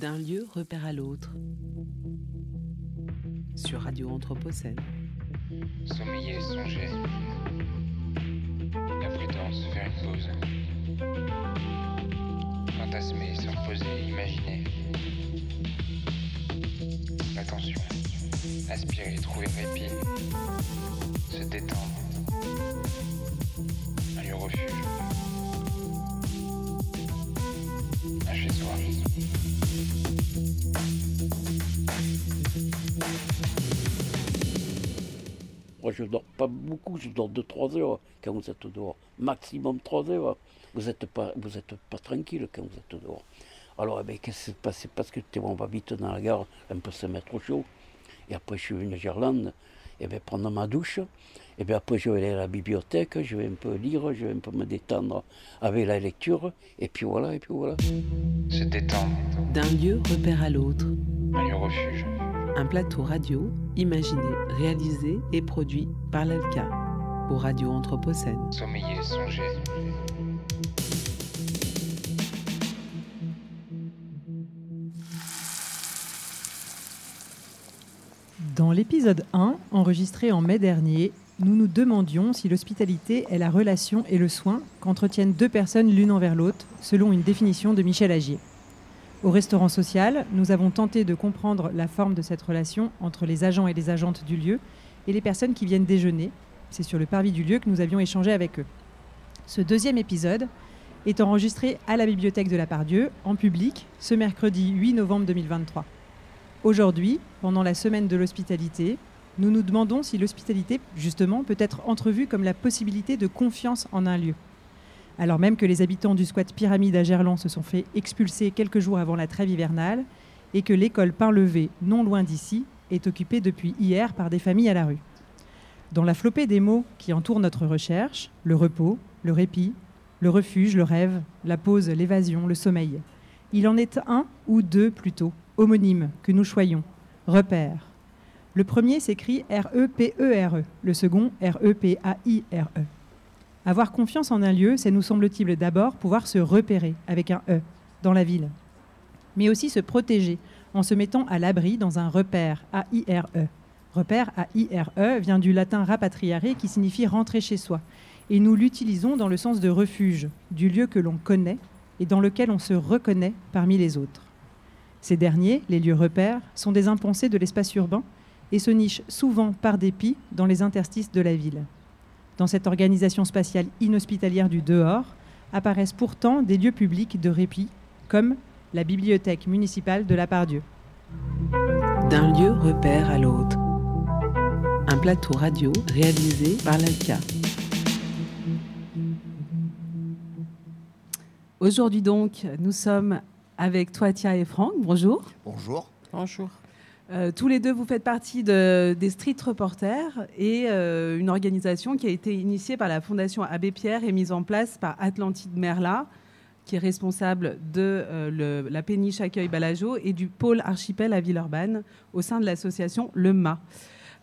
D'un lieu repère à l'autre. Sur Radio Anthropocène. Sommeiller, songer. La prudence, faire une pause. Fantasmer, se reposer, imaginer. L'attention. Aspirer, trouver répit. Se détendre. Un lieu refuge. Un chez soi. Moi, je dors pas beaucoup, je dors 2-3 heures quand vous êtes dehors. Maximum 3 heures. Vous n'êtes pas, vous êtes pas tranquille quand vous êtes dehors. Alors, eh ben, qu'est-ce qui s'est passé? Parce que on va vite dans la gare, un peu se mettre au chaud. Et après, je suis venu à Gerlande, et ben, prendre ma douche. Et bien après, je vais aller à la bibliothèque, je vais un peu lire, je vais un peu me détendre avec la lecture. Et puis voilà, et puis voilà. Se détendre. D'un lieu repère à l'autre. Un lieu refuge. Un plateau radio imaginé, réalisé et produit par l'ALCA pour Radio Anthropocène. Sommeiller, songer. Dans l'épisode 1, enregistré en mai dernier, nous nous demandions si l'hospitalité est la relation et le soin qu'entretiennent deux personnes l'une envers l'autre, selon une définition de Michel Agier. Au restaurant social, nous avons tenté de comprendre la forme de cette relation entre les agents et les agentes du lieu et les personnes qui viennent déjeuner. C'est sur le parvis du lieu que nous avions échangé avec eux. Ce deuxième épisode est enregistré à la bibliothèque de la Pardieu, en public, ce mercredi 8 novembre 2023. Aujourd'hui, pendant la semaine de l'hospitalité, nous nous demandons si l'hospitalité, justement, peut être entrevue comme la possibilité de confiance en un lieu. Alors même que les habitants du squat Pyramide à Gerland se sont fait expulser quelques jours avant la trêve hivernale et que l'école Pain-Levé, non loin d'ici, est occupée depuis hier par des familles à la rue. Dans la flopée des mots qui entourent notre recherche, le repos, le répit, le refuge, le rêve, la pause, l'évasion, le sommeil, il en est un ou deux plutôt, homonymes, que nous choyons, repères. Le premier s'écrit R-E-P-E-R-E, le second R-E-P-A-I-R-E. Avoir confiance en un lieu, c'est nous semble-t-il d'abord pouvoir se repérer avec un E dans la ville, mais aussi se protéger en se mettant à l'abri dans un repère A-I-R-E. Repère A-I-R-E vient du latin rapatriare qui signifie rentrer chez soi, et nous l'utilisons dans le sens de refuge, du lieu que l'on connaît et dans lequel on se reconnaît parmi les autres. Ces derniers, les lieux repères, sont des impensés de l'espace urbain et se nichent souvent par dépit dans les interstices de la ville. Dans cette organisation spatiale inhospitalière du dehors apparaissent pourtant des lieux publics de répit, comme la bibliothèque municipale de la Pardieu. D'un lieu repère à l'autre. Un plateau radio réalisé par l'ALCA. Aujourd'hui donc, nous sommes avec Toitia et Franck. Bonjour. Bonjour. Bonjour. Euh, tous les deux, vous faites partie de- des Street Reporters et euh, une organisation qui a été initiée par la Fondation Abbé Pierre et mise en place par Atlantide Merla, qui est responsable de euh, la péniche accueil Balageau et du pôle archipel à Villeurbanne au sein de l'association Le.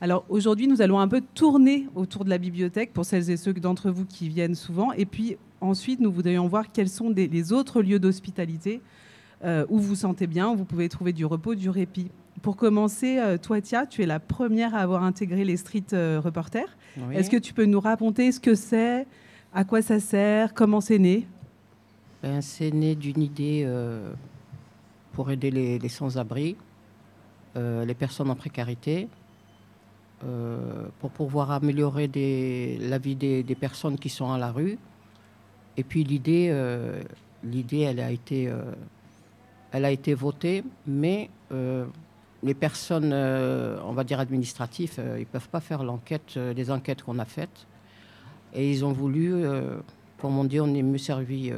Alors aujourd'hui, nous allons un peu tourner autour de la bibliothèque pour celles et ceux d'entre vous qui viennent souvent. Et puis ensuite, nous voudrions voir quels sont les autres lieux d'hospitalité où vous sentez bien, où vous pouvez trouver du repos, du répit. Pour commencer, euh, toi, Tia, tu es la première à avoir intégré les street euh, reporters. Est-ce que tu peux nous raconter ce que c'est, à quoi ça sert, comment c'est né? Ben, c'est né d'une idée euh, pour aider les, les sans-abri, euh, les personnes en précarité, euh, pour pouvoir améliorer des- la vie des, des personnes qui sont à la rue. Et puis l'idée, l'idée, elle a été, elle a été votée, mais les personnes, euh, on va dire administratives, euh, ils peuvent pas faire l'enquête, euh, les enquêtes qu'on a faites. Et ils ont voulu, comme on dit, on est mieux servi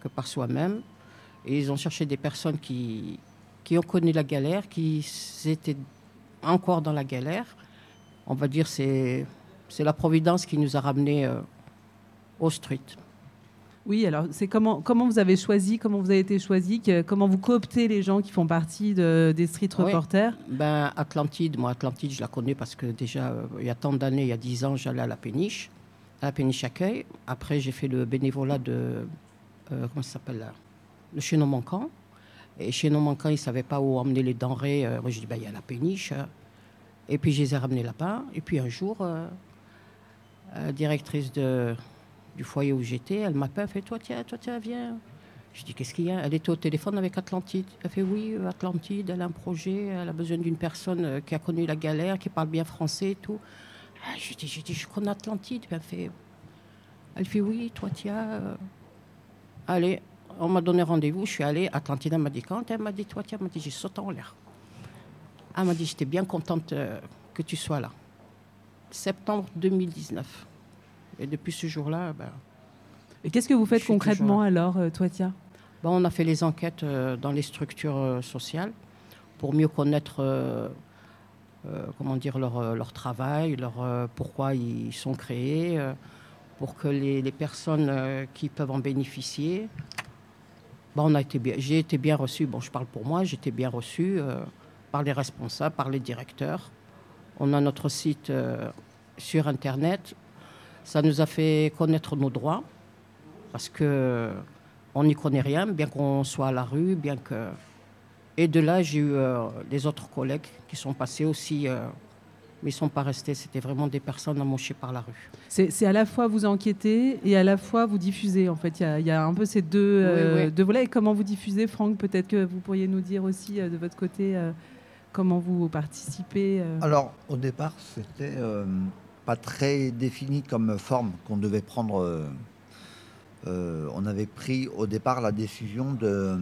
que par soi-même. Et ils ont cherché des personnes qui, qui ont connu la galère, qui étaient encore dans la galère. On va dire c'est c'est la providence qui nous a ramenés au street. Oui, alors c'est comment, comment vous avez choisi, comment vous avez été choisi, que- comment vous cooptez les gens qui font partie de- des street Oui. reporters? Ben, Atlantide, moi, Atlantide, je la connais parce que déjà, euh, il y a tant d'années, il y a 10 ans, j'allais à la péniche, à la péniche accueil. Après, j'ai fait le bénévolat de. euh, comment ça s'appelle là? Le chaînon manquant. Et chez nos manquants, ils ne savaient pas où emmener les denrées. Euh, moi, je dis, bah, il y a la péniche. Et puis, je les ai ramenés là-bas. Et puis, un jour, euh, la directrice de, du foyer où j'étais, elle m'appelle, elle fait, toi, tiens, toi, tiens, viens. Je dis, qu'est-ce qu'il y a? Elle était au téléphone avec Atlantide. Elle fait, oui, Atlantide, elle a un projet, elle a besoin d'une personne euh, qui a connu la galère, qui parle bien français et tout. Ah, je dis, je dis, je connais Atlantide. Elle fait, elle fait, oui, toi, tiens. euh, Allez, on m'a donné rendez-vous, je suis allée. Atlantide, elle m'a dit, quand Elle m'a dit, toi, tiens, elle m'a dit, j'ai sauté en l'air. Elle m'a dit, j'étais bien contente euh, que tu sois là. Septembre 2019. Et depuis ce jour-là, ben, Et qu'est-ce que vous faites concrètement alors, euh, Toitia Bon, on a fait les enquêtes euh, dans les structures euh, sociales pour mieux connaître euh, comment dire, leur, leur travail, leur, pourquoi ils sont créés, pour que les, les personnes qui peuvent en bénéficier. Bon, on a été bien, j'ai été bien reçu, bon, je parle pour moi, j'ai été bien reçu par les responsables, par les directeurs. On a notre site sur Internet. Ça nous a fait connaître nos droits parce que on n'y connaît rien, bien qu'on soit à la rue, bien que. Et de là, j'ai eu euh, des autres collègues qui sont passés aussi, euh, mais ils ne sont pas restés. C'était vraiment des personnes amochées par la rue. C'est à la fois vous enquêtez et à la fois vous diffusez. En fait, il y a- il y, a un peu ces deux, euh, oui. deux volets. Et comment vous diffusez, Franck Peut-être que vous pourriez nous dire aussi euh, de votre côté euh, comment vous participez. euh. Alors, au départ, c'était euh, très défini comme forme qu'on devait prendre. euh, euh, on avait pris au départ la décision de euh,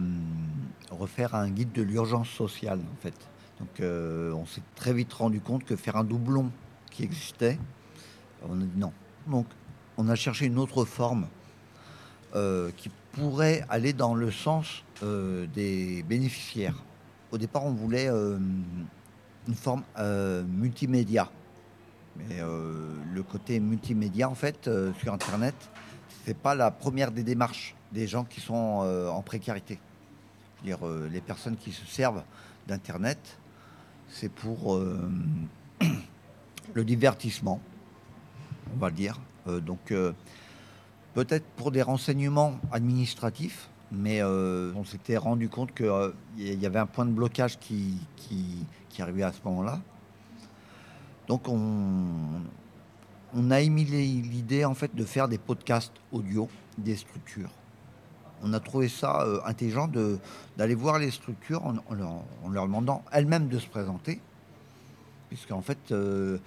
refaire un guide de l'urgence sociale, en fait. Donc, on s'est très vite rendu compte que faire un doublon qui existait, on a dit non. Donc, on a cherché une autre forme qui pourrait aller dans le sens des bénéficiaires. Au départ, on voulait une forme multimédia. Mais euh, le côté multimédia, en fait, euh, sur Internet, c'est pas la première des démarches des gens qui sont euh, en précarité. Dire, les personnes qui se servent d'Internet, c'est pour le divertissement, on va le dire. Donc, peut-être pour des renseignements administratifs, mais on s'était rendu compte qu'il y avait un point de blocage qui arrivait à ce moment-là. Donc on, on a émis l'idée en fait de faire des podcasts audio des structures. On a trouvé ça euh, intelligent d'aller voir les structures en, en leur, en leur demandant elles-mêmes de se présenter, puisqu'en fait euh,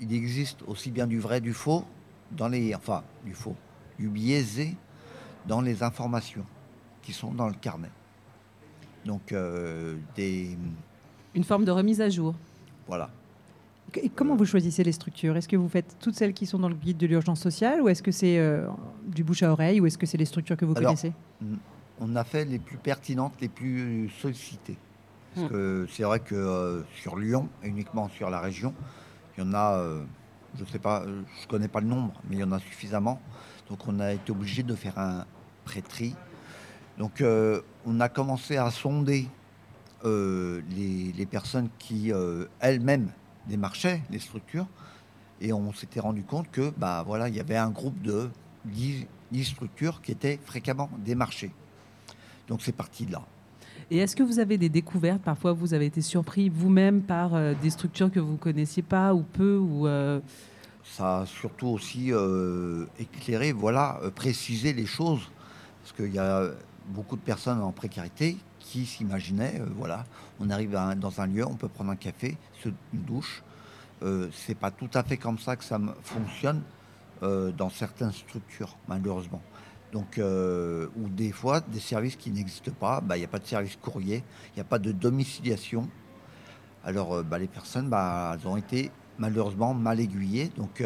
il existe aussi bien du vrai du faux dans les enfin du faux, du biaisé dans les informations qui sont dans le carnet. Donc euh, des Une forme de remise à jour. voilà. Et comment vous choisissez les structures? Est-ce que vous faites toutes celles qui sont dans le guide de l'urgence sociale ou est-ce que c'est euh, du bouche à oreille ou est-ce que c'est les structures que vous Alors, connaissez? on a fait les plus pertinentes, les plus sollicitées. Parce Hmm. que c'est vrai que euh, sur Lyon, et uniquement sur la région, il y en a, euh, je sais pas, euh, je connais pas le nombre, mais il y en a suffisamment. Donc on a été obligé de faire un pré-tri. Donc euh, on a commencé à sonder euh, les, les personnes qui euh, elles-mêmes démarchaient les structures. Et on s'était rendu compte que bah voilà, il y avait un groupe de 10, 10 structures qui étaient fréquemment démarchées. Donc c'est parti de là. Et est-ce que vous avez des découvertes? Parfois, vous avez été surpris vous-même par euh, des structures que vous connaissiez pas ou peu ou euh, Ça a surtout aussi euh, éclairé, voilà, précisé les choses. Parce qu'il y a beaucoup de personnes en précarité qui s'imaginaient, euh, voilà, on arrive dans un lieu, on peut prendre un café, se- une douche. Euh, c'est pas tout à fait comme ça que ça fonctionne euh, dans certaines structures, malheureusement. Donc, ou des fois, des services qui n'existent pas, bah, il n'y a pas de service courrier, il n'y a pas de domiciliation. Alors, bah, les personnes, bah, elles ont été malheureusement mal aiguillées. Donc,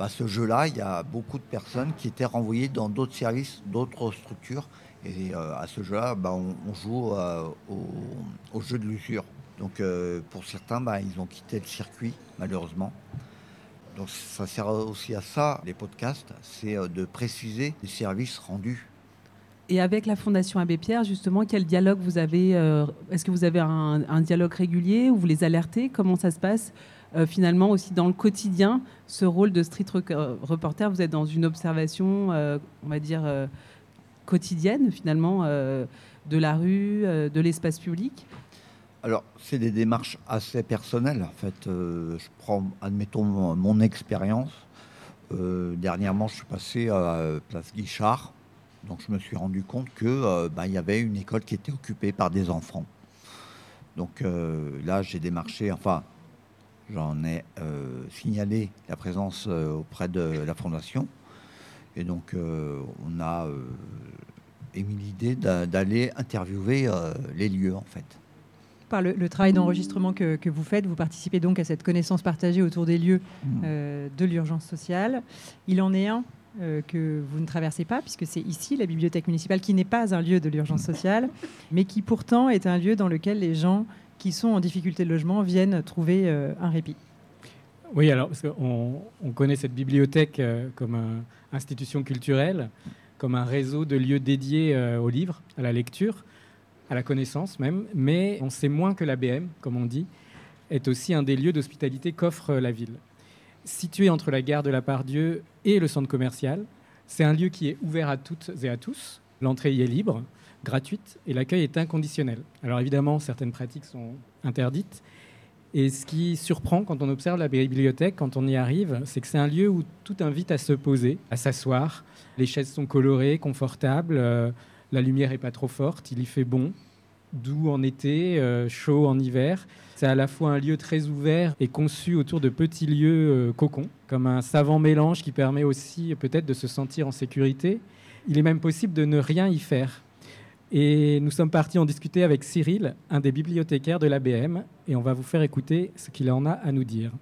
bah, ce jeu-là, il y a beaucoup de personnes qui étaient renvoyées dans d'autres services, d'autres structures. Et euh, à ce jeu-là, bah, on, joue euh, au, jeu de l'usure. Donc, euh, pour certains, bah, ils ont quitté le circuit, malheureusement. Donc, ça sert aussi à ça, les podcasts, c'est de préciser les services rendus. Et avec la Fondation Abbé Pierre, justement, quel dialogue vous avez Est-ce que vous avez un, dialogue régulier ou vous les alertez? Comment ça se passe? Finalement aussi dans le quotidien Ce rôle de street reporter, vous êtes dans une observation, on va dire, quotidienne finalement. euh, de la rue, euh, de l'espace public Alors, c'est des démarches assez personnelles. En fait, euh, je prends, admettons, mon, expérience. Dernièrement, je suis passé à Place Guichard. Donc, je me suis rendu compte que euh, ben, il y avait une école qui était occupée par des enfants. Donc là, j'ai démarché, enfin, j'en ai signalé la présence auprès de la fondation. Et donc, euh, on a euh, émis l'idée d'a- d'aller interviewer euh, les lieux, en fait. Par le, le travail d'enregistrement que, que vous faites, vous participez donc à cette connaissance partagée autour des lieux euh, de l'urgence sociale. Il en est un euh, que vous ne traversez pas, puisque c'est ici, la bibliothèque municipale, qui n'est pas un lieu de l'urgence sociale, mais qui pourtant est un lieu dans lequel les gens qui sont en difficulté de logement viennent trouver euh, un répit. Oui, alors, parce on connaît cette bibliothèque euh, comme une institution culturelle, comme un réseau de lieux dédiés euh, aux livres, à la lecture, à la connaissance même, mais on sait moins que l'ABM, comme on dit, est aussi un des lieux d'hospitalité qu'offre euh, la ville. Situé entre la gare de la Pardieu et le centre commercial, c'est un lieu qui est ouvert à toutes et à tous. L'entrée y est libre, gratuite, et l'accueil est inconditionnel. Alors évidemment, certaines pratiques sont interdites, et ce qui surprend quand on observe la bibliothèque, quand on y arrive, c'est que c'est un lieu où tout invite à se poser, à s'asseoir. Les chaises sont colorées, confortables, euh, la lumière est pas trop forte, il y fait bon, doux en été, euh, chaud en hiver. C'est à la fois un lieu très ouvert et conçu autour de petits lieux euh, cocons, comme un savant mélange qui permet aussi peut-être de se sentir en sécurité. Il est même possible de ne rien y faire. Et nous sommes partis en discuter avec Cyril, un des bibliothécaires de l'ABM, et on va vous faire écouter ce qu'il en a à nous dire.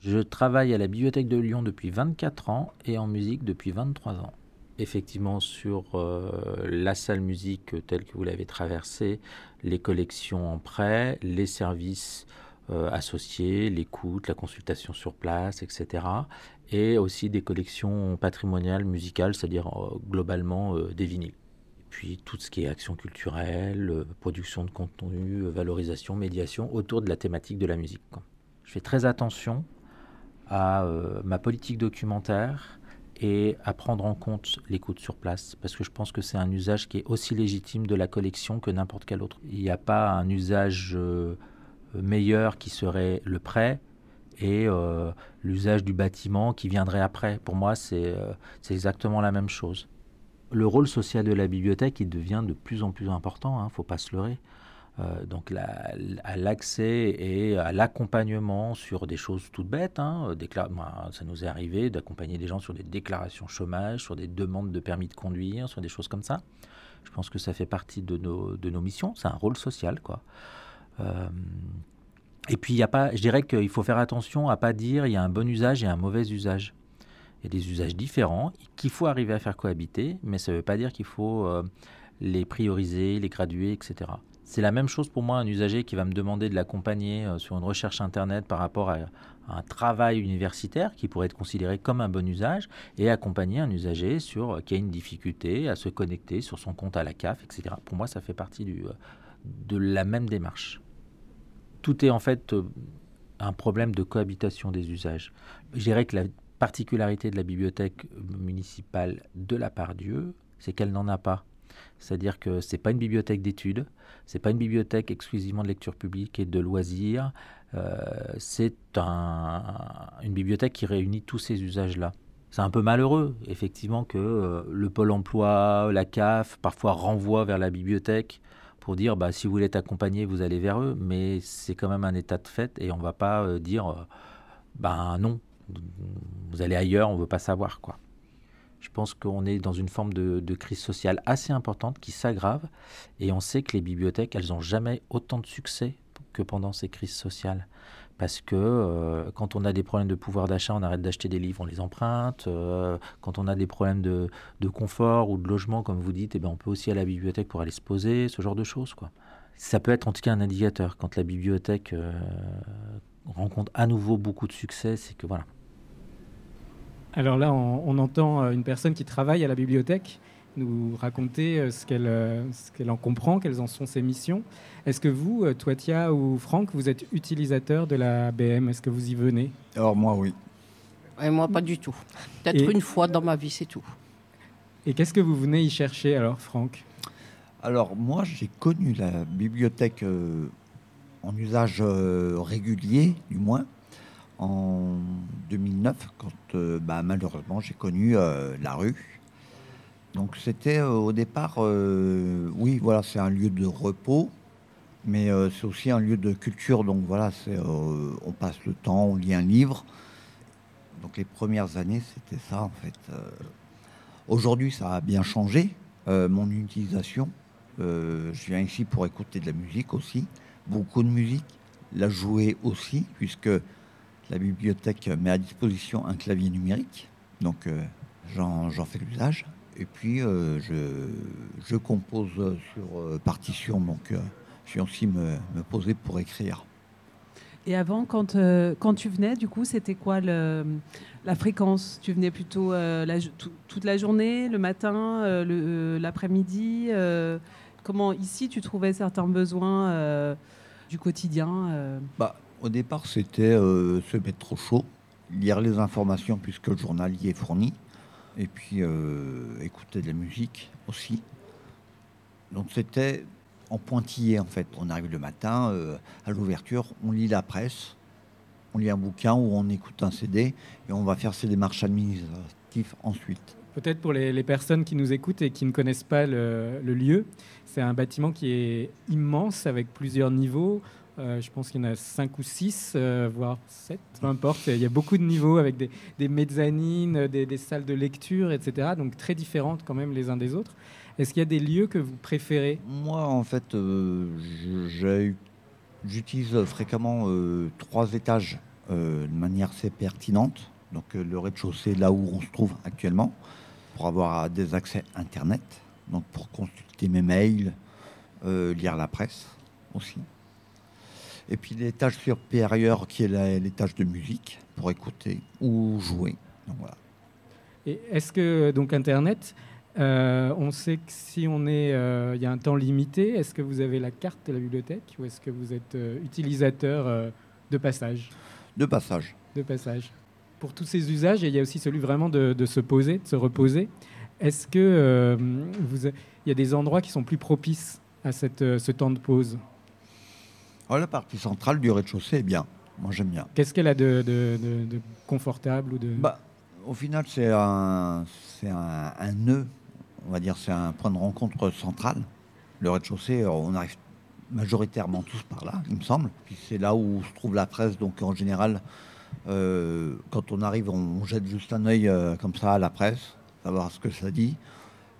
Je travaille à la Bibliothèque de Lyon depuis 24 ans et en musique depuis 23 ans. Effectivement, sur euh, la salle musique telle que vous l'avez traversée, les collections en prêt, les services euh, associés, l'écoute, la consultation sur place, etc. Et aussi des collections patrimoniales, musicales, c'est-à-dire euh, globalement des vinyles. Puis tout ce qui est action culturelle, euh, production de contenu, euh, valorisation, médiation autour de la thématique de la musique. Je fais très attention à euh, ma politique documentaire et à prendre en compte l'écoute sur place, parce que je pense que c'est un usage qui est aussi légitime de la collection que n'importe quel autre. Il n'y a pas un usage meilleur qui serait le prêt et l'usage du bâtiment qui viendrait après. Pour moi, c'est exactement la même chose. Le rôle social de la bibliothèque, il devient de plus en plus important, il ne faut pas se leurrer. Euh, donc à l'accès et à l'accompagnement sur des choses toutes bêtes. hein, moi, ça nous est arrivé d'accompagner des gens sur des déclarations chômage, sur des demandes de permis de conduire, sur des choses comme ça. Je pense que ça fait partie de nos, de nos missions. C'est un rôle social, quoi. Euh, et puis, a pas, je dirais qu'il faut faire attention à pas dire il y a un bon usage et un mauvais usage. Il y a des usages différents qu'il faut arriver à faire cohabiter, mais ça ne veut pas dire qu'il faut euh, les prioriser, les graduer, etc. C'est la même chose pour moi, un usager qui va me demander de l'accompagner euh, sur une recherche Internet par rapport à, un travail universitaire qui pourrait être considéré comme un bon usage, et accompagner un usager sur, euh, qui a une difficulté à se connecter sur son compte à la CAF, etc. Pour moi, ça fait partie de la même démarche. Tout est en fait un problème de cohabitation des usages. Je dirais que la particularité de la bibliothèque municipale de la Pardieu, c'est qu'elle n'en a pas. C'est-à-dire que c'est pas une bibliothèque d'études, c'est pas une bibliothèque exclusivement de lecture publique et de loisirs. euh, c'est un- une bibliothèque qui réunit tous ces usages-là. C'est un peu malheureux, effectivement, que euh, le pôle emploi, la CAF, parfois renvoient vers la bibliothèque pour dire bah, si vous voulez être accompagné, vous allez vers eux, mais c'est quand même un état de fait et on ne va pas euh, dire ben non, vous allez ailleurs, on ne veut pas savoir. quoi. Je pense qu'on est dans une forme de, crise sociale assez importante qui s'aggrave et on sait que les bibliothèques, elles n'ont jamais autant de succès que pendant ces crises sociales. Parce que euh, quand on a des problèmes de pouvoir d'achat, on arrête d'acheter des livres, on les emprunte. Euh, quand on a des problèmes de, confort ou de logement, comme vous dites, eh ben, on peut aussi aller à la bibliothèque pour aller se poser, ce genre de choses. Quoi. Ça peut être en tout cas un indicateur. Quand la bibliothèque euh, rencontre à nouveau beaucoup de succès, c'est que voilà. Alors là, on, on entend euh, une personne qui travaille à la bibliothèque nous raconter euh, ce qu'elle euh, ce qu'elle en comprend, quelles en sont ses missions. Est-ce que vous, Toitia ou Franck, vous êtes utilisateur de la BM Est-ce que vous y venez? Alors moi, oui. Et moi, pas du tout. Peut-être Et- une fois dans ma vie, c'est tout. Et qu'est-ce que vous venez y chercher alors, Franck? Alors moi, j'ai connu la bibliothèque euh, en usage euh, régulier, du moins, en 2009, quand euh, bah, malheureusement j'ai connu euh, la rue. Donc c'était euh, au départ, oui, voilà, c'est un lieu de repos, mais c'est aussi un lieu de culture. Donc voilà, on passe le temps, on lit un livre. Donc les premières années, c'était ça en fait. Aujourd'hui, ça a bien changé, mon utilisation. Je viens ici pour écouter de la musique aussi, beaucoup de musique, la jouer aussi, puisque la bibliothèque met à disposition un clavier numérique. Donc euh, j'en fais l'usage. Et puis euh, je, je compose sur euh, partition, donc je viens aussi me, me poser pour écrire. Et avant, quand, euh, quand tu venais, du coup, c'était quoi le, la fréquence? Tu venais plutôt euh, la toute la journée, le matin, euh, l'après-midi Comment ici tu trouvais certains besoins du quotidien Bah, au départ, c'était euh, se mettre au chaud, lire les informations puisque le journal y est fourni, et puis euh, écouter de la musique aussi. Donc c'était en pointillé en fait. On arrive le matin euh, à l'ouverture, on lit la presse, on lit un bouquin ou on écoute un CD et on va faire ses démarches administratives ensuite. Peut-être pour les, personnes qui nous écoutent et qui ne connaissent pas le lieu, c'est un bâtiment qui est immense avec plusieurs niveaux. Euh, je pense qu'il y en a cinq ou six, euh, voire sept, peu importe. Il y a beaucoup de niveaux avec des, mezzanines, des, des salles de lecture, etc. Donc très différentes quand même les uns des autres. Est-ce qu'il y a des lieux que vous préférez? Moi, en fait, euh, j'utilise fréquemment euh, trois étages euh, de manière assez pertinente. Donc, euh, le rez-de-chaussée, là où on se trouve actuellement, pour avoir des accès Internet, donc pour consulter mes mails, euh, lire la presse aussi. Et puis l'étage supérieur qui est l'étage de musique pour écouter ou jouer. Donc, voilà. Et est-ce que donc Internet, euh, on sait que si on est, euh, il y a un temps limité, est-ce que vous avez la carte de la bibliothèque ou est-ce que vous êtes euh, utilisateur de passage? De passage. De passage. Pour tous ces usages, et il y a aussi celui vraiment de, de se poser, de se reposer. Est-ce que vous, il y a des endroits qui sont plus propices à cette, ce temps de pause? Oh, la partie centrale du rez-de-chaussée est bien. Moi, j'aime bien. Qu'est-ce qu'elle a de, de- de- de confortable ou de Bah, au final, c'est un, c'est un, un nœud, on va dire, c'est un point de rencontre central. Le rez-de-chaussée, euh, on arrive majoritairement tous par là, il me semble. Puis c'est là où se trouve la presse, donc en général, euh, quand on arrive, on, on jette juste un œil euh, comme ça à la presse, savoir ce que ça dit.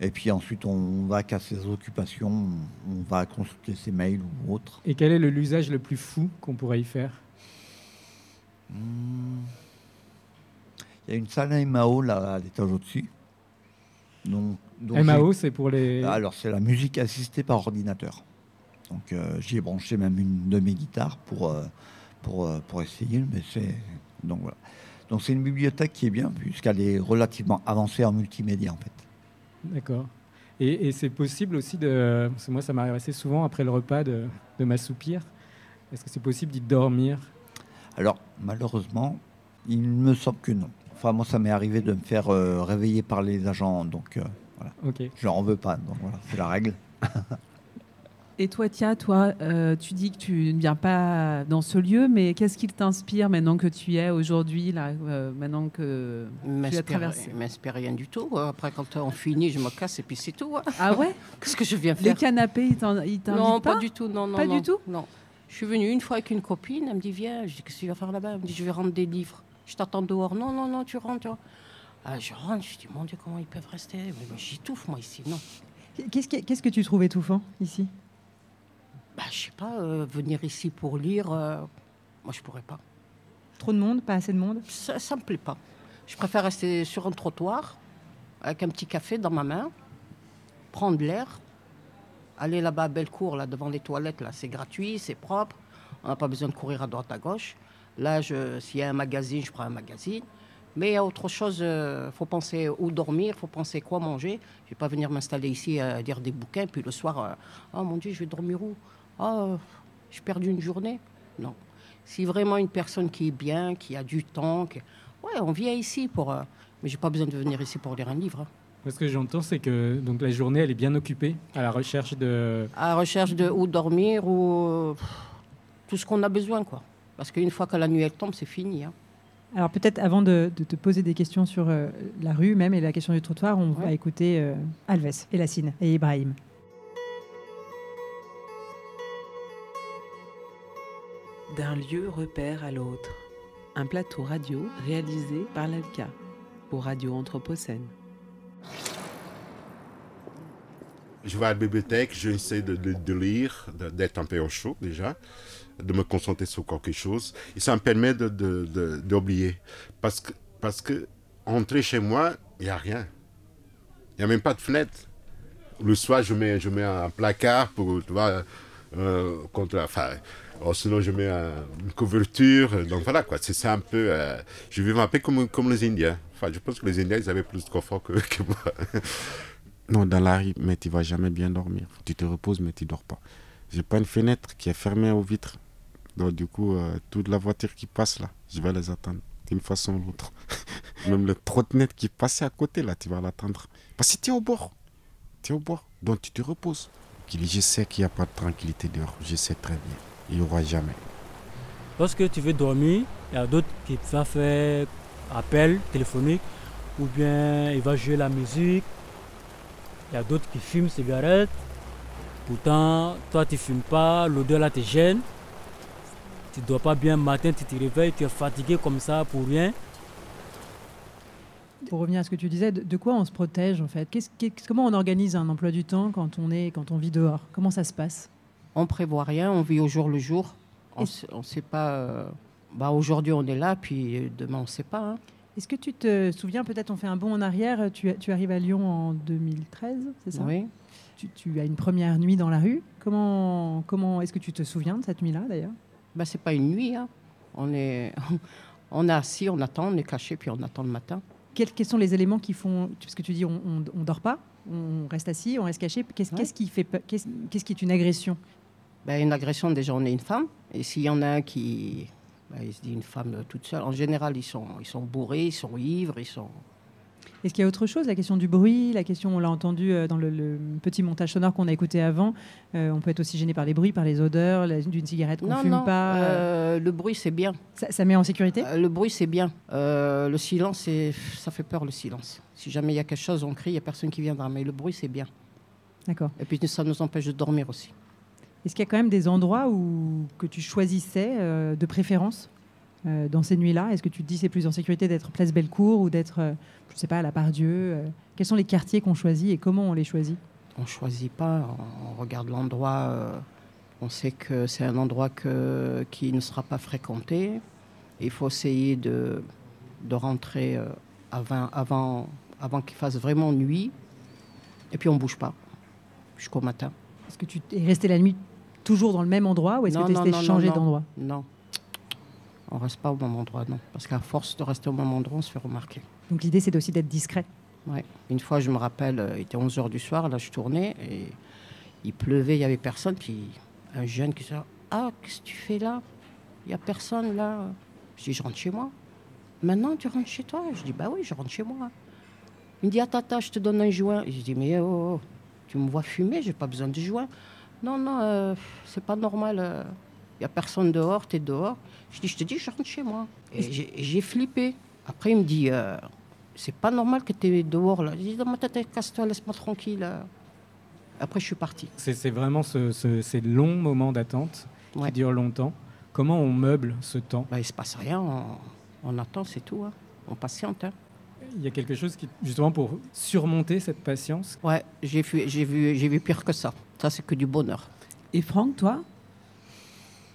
Et puis ensuite, on va qu'à ses occupations, on va consulter ses mails ou autres. Et quel est le- l'usage le plus fou qu'on pourrait y faire? Hmm. Il y a une salle MAO là à l'étage au-dessus. Donc, donc MAO, c'est pour les. Alors c'est la musique assistée par ordinateur. Donc euh, j'y ai branché même une de mes guitares pour, euh, pour, euh, pour essayer. Mais c'est donc voilà. Donc c'est une bibliothèque qui est bien puisqu'elle est relativement avancée en multimédia en fait. D'accord. Et, et c'est possible aussi de. Parce que moi, ça m'arrive assez souvent après le repas de, de m'assoupir. Est-ce que c'est possible d'y dormir? Alors malheureusement, il me semble que non. Enfin moi ça m'est arrivé de me faire euh, réveiller par les agents. Donc euh, voilà. Ok. Je leur en veux pas. Donc voilà, c'est la règle. Et toi, Tia, toi, euh, tu dis que tu ne viens pas dans ce lieu, mais qu'est-ce qui t'inspire maintenant que tu y es aujourd'hui, là, euh, maintenant que tu as M'inspire traversé m'inspire rien du tout. Après, quand on finit, je me casse et puis c'est tout. hein. Ah ouais Qu'est-ce que je viens Les faire canapés, ils t'en- ils t'invitent Non, pas, pas du tout. Non, non, Pas non, du tout Non. Je suis venue une fois avec une copine. Elle me dit Viens. Je dis Qu'est-ce que tu vas faire là-bas? Elle me dit Je vais rendre des livres. Je t'attends dehors. Non, non, non, tu rentres. tu rentres. Ah, je rentre. Je dis Mon Dieu, comment ils peuvent rester? Mais, mais J'étouffe, moi, ici. Non. Qu'est-ce que, qu'est-ce que tu trouves étouffant ici? Bah, je sais pas, euh, venir ici pour lire, euh, moi, je pourrais pas. Trop de monde, pas assez de monde? Ça, ça me plaît pas. Je préfère rester sur un trottoir avec un petit café dans ma main, prendre l'air, aller là-bas à Bellecour, là devant les toilettes, là c'est gratuit, c'est propre, on n'a pas besoin de courir à droite à gauche. Là, s'il y a un magazine, je prends un magazine. Mais il y a autre chose, il faut penser où dormir, il faut penser quoi manger. Je ne vais pas venir m'installer ici à lire des bouquins, puis le soir, euh, oh mon Dieu, je vais dormir où? Euh, j'ai perdu une journée. Non. Si vraiment une personne qui est bien, qui a du temps, qui- ouais, on vient ici pour. euh, Mais j'ai pas besoin de venir ici pour lire un livre. hein. Ce que j'entends, c'est que donc la journée, elle est bien occupée à la recherche de. À la recherche de où dormir ou tout ce qu'on a besoin, quoi. Parce qu'une fois que la nuit elle tombe, c'est fini. hein. Alors peut-être avant de, de te poser des questions sur euh, la rue même et la question du trottoir, on va écouter euh, Alves, Elassine et Ibrahim. D'un lieu repère à l'autre. Un plateau radio réalisé par l'ALCA pour Radio Anthropocène. Je vais à la bibliothèque, j'essaie de, de- lire, d'être un peu au chaud déjà, de me concentrer sur quelque chose. Et ça me permet de, de- d'oublier. Parce que, parce que entrer chez moi, il n'y a rien. Il n'y a même pas de fenêtre. Le soir, je mets, je mets un placard pour, tu vois, euh, contre, enfin, oh, sinon je mets un- une couverture. Donc voilà, quoi. C'est un peu, euh, je vis un peu comme, comme les Indiens. Enfin, je pense que les Indiens, ils avaient plus de confort que, moi. Non, dans la rue, mais tu vas jamais bien dormir. Tu te reposes, mais tu dors pas. J'ai pas une fenêtre qui est fermée aux vitres. Donc du coup, euh, toute la voiture qui passe là, je vais les attendre d'une façon ou l'autre. Même le trottinette qui passait à côté là, tu vas l'attendre. Parce que tu es au bord. Tu es au bord. Donc tu te reposes. Je sais qu'il n'y a pas de tranquillité dehors. Je sais très bien. Il n'y aura jamais. Lorsque tu veux dormir, il y a d'autres qui vont faire appel téléphonique ou bien il va jouer la musique. Il y a d'autres qui fument cigarette. Pourtant, toi tu fumes pas, l'odeur là te gêne. Tu dors pas bien, matin tu te réveilles, tu es fatigué comme ça pour rien. Pour revenir à ce que tu disais, de, quoi on se protège en fait? Qu'est-ce- Comment on organise un emploi du temps quand on, est, quand on vit dehors? Comment ça se passe? On prévoit rien, on vit au jour le jour. On ne sait pas. euh, bah, Aujourd'hui, on est là, puis euh, demain, on ne sait pas. hein. Est-ce que tu te souviens, peut-être on fait un bond en arrière, tu, tu arrives à Lyon en 2013, c'est ça? Oui. tu, tu as une première nuit dans la rue. Comment, comment est-ce que tu te souviens de cette nuit-là d'ailleurs? Bah, c'est pas une nuit. hein. On, est, on est assis, on attend, on est caché, puis on attend le matin. quels, quels sont les éléments qui font Parce que tu dis on, on dort pas, on reste assis, on reste caché. Qu'est-ce, Ouais. qui fait qu'est-ce qui est une agression? Bah, une agression, déjà, on est une femme. Et s'il y en a un qui. bah, il se dit une femme euh, toute seule. En général, ils sont, ils sont bourrés, ils sont ivres, ils sont. Est-ce qu'il y a autre chose La question du bruit, la question, on l'a entendu euh, dans le, le petit montage sonore qu'on a écouté avant. euh, on peut être aussi gêné par les bruits, par les odeurs, d'une cigarette qu'on non, fume non. pas. euh, le bruit, c'est bien. ça, ça met en sécurité? Euh, le bruit, c'est bien. Le silence, c'est, ça fait peur, le silence. Si jamais il y a quelque chose, on crie, il n'y a personne qui viendra. Mais le bruit, c'est bien. D'accord. Et puis, ça nous empêche de dormir aussi. Est-ce qu'il y a quand même des endroits où, que tu choisissais euh, de préférence euh, dans ces nuits-là? Est-ce que tu te dis c'est plus en sécurité d'être place Bellecour ou d'être, euh, je sais pas, à la Pardieu Quels sont les quartiers qu'on choisit et comment on les choisit? On choisit pas, on, regarde l'endroit. on sait que c'est un endroit que, qui ne sera pas fréquenté. Il faut essayer de, de rentrer avant, avant, avant qu'il fasse vraiment nuit. Et puis, on bouge pas jusqu'au matin. Est-ce que tu es resté la nuit toujours dans le même endroit ou est-ce que tu non, changé d'endroit? Non. On reste pas au même endroit, non. Parce qu'à force de rester au même endroit, on se fait remarquer. Donc l'idée c'est aussi d'être discret. Ouais. Une fois, je me rappelle, euh, il était 11h du soir, là, je tournais et il pleuvait, il n'y avait personne. Puis un jeune qui dit Ah, qu'est-ce que tu fais là? Il n'y a personne là. Je dis Je rentre chez moi. Maintenant, tu rentres chez toi? Je dis Bah oui, je rentre chez moi. Il me dit Attends, attends, je te donne un joint. Je dis Mais oh, oh, tu me vois fumer, j'ai pas besoin de joint. Non, non, euh, c'est pas normal. Il n'y a personne dehors, tu es dehors. Je dis Je te dis, je rentre chez moi. Et j'ai- flippé. Après, il me dit euh, c'est pas normal que tu es dehors là. Je dis dans ma tête, casse-toi, laisse-moi tranquille. euh. Après, je suis parti. C'est vraiment ce- ce- ces longs moments d'attente Ouais. qui durent longtemps. Comment on meuble ce temps? Bah, il se passe rien, on, on attend, c'est tout. hein. On patiente. hein. Il y a quelque chose qui, justement, pour surmonter cette patience? Ouais, j'ai vu, vu pire que ça. Ça, c'est que du bonheur. Et Franck, toi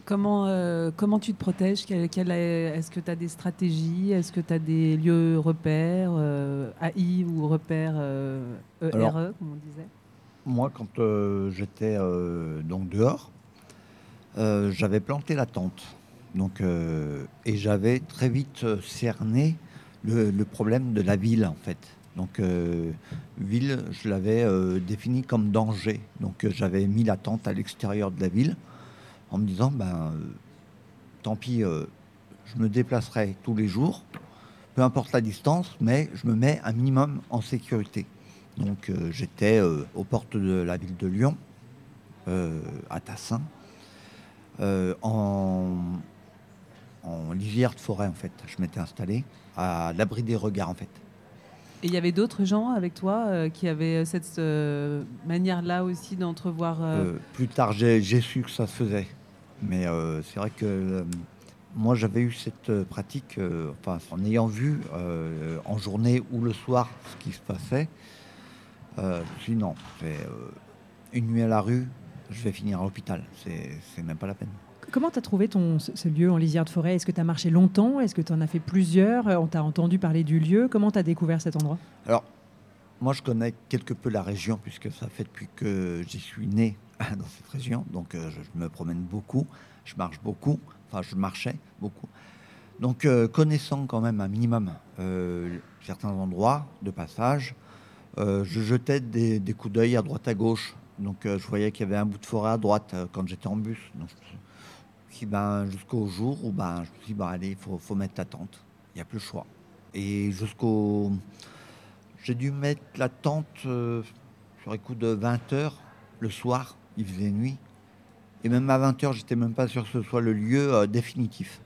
Comment, euh, comment tu te protèges? Est-ce que tu as des stratégies? Est-ce que tu as des lieux repères, euh, AI ou repères euh, ERE, Alors- comme on disait? Moi, quand euh, j'étais euh, donc dehors, euh, j'avais planté la tente. Donc, euh, et j'avais très vite euh, cerné le, le problème de la ville, en fait. Donc, euh, ville, je l'avais euh, définie comme danger. Donc, euh, j'avais mis la tente à l'extérieur de la ville en me disant, ben, euh, tant pis, je me déplacerai tous les jours, peu importe la distance, mais je me mets un minimum en sécurité. Donc j'étais aux portes de la ville de Lyon, à Tassin, en lisière de forêt en fait. Je m'étais installé à l'abri des regards en fait. Et il y avait d'autres gens avec toi euh, qui avaient cette euh, manière-là aussi d'entrevoir. euh, plus tard, j'ai su que ça se faisait. Mais c'est vrai que moi, j'avais eu cette pratique, enfin, en ayant vu en journée ou le soir ce qui se passait. Je me suis dit non, c'est, une nuit à la rue, je vais finir à l'hôpital. C'est même pas la peine. Comment tu as trouvé ton, ce lieu en lisière de forêt? Est-ce que tu as marché longtemps? Est-ce que tu en as fait plusieurs? Euh, On t'a entendu parler du lieu Comment tu as découvert cet endroit? Alors, moi, je connais quelque peu la région, puisque ça fait depuis que j'y suis né dans cette région. Donc, euh, je, me promène beaucoup, je marche beaucoup, enfin, je marchais beaucoup. Donc, euh, connaissant quand même un minimum certains endroits de passage, je jetais des, coups d'œil à droite à gauche. Donc, je voyais qu'il y avait un bout de forêt à droite quand j'étais en bus. Donc, je ben, jusqu'au jour où ben, je me suis dit, allez, il faut, mettre la tente. Il n'y a plus le choix. Et jusqu'au. J'ai dû mettre la tente euh, sur les coups de 20 heures le soir. Il faisait nuit. Et même à 20 heures, j'étais même pas sûr que ce soit le lieu euh, définitif.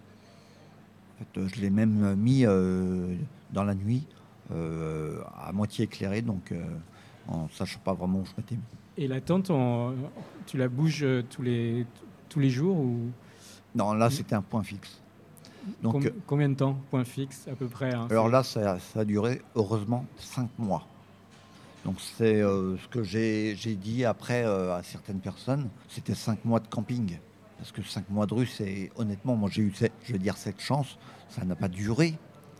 Euh, je l'ai même mis dans la nuit, à moitié éclairé, donc en sachant pas vraiment où je m'étais mis. Et la tente, tu la bouges tous les, tous les jours ou? Non, là, c'était un point fixe. Donc, Com- euh, combien de temps Point fixe à peu près hein, Alors là, ça, ça a duré heureusement cinq mois. Donc c'est euh, ce que j'ai dit après euh, à certaines personnes, c'était cinq mois de camping. Parce que cinq mois de rue, c'est honnêtement, moi j'ai eu, cette- je veux dire, cette chance, ça n'a pas duré.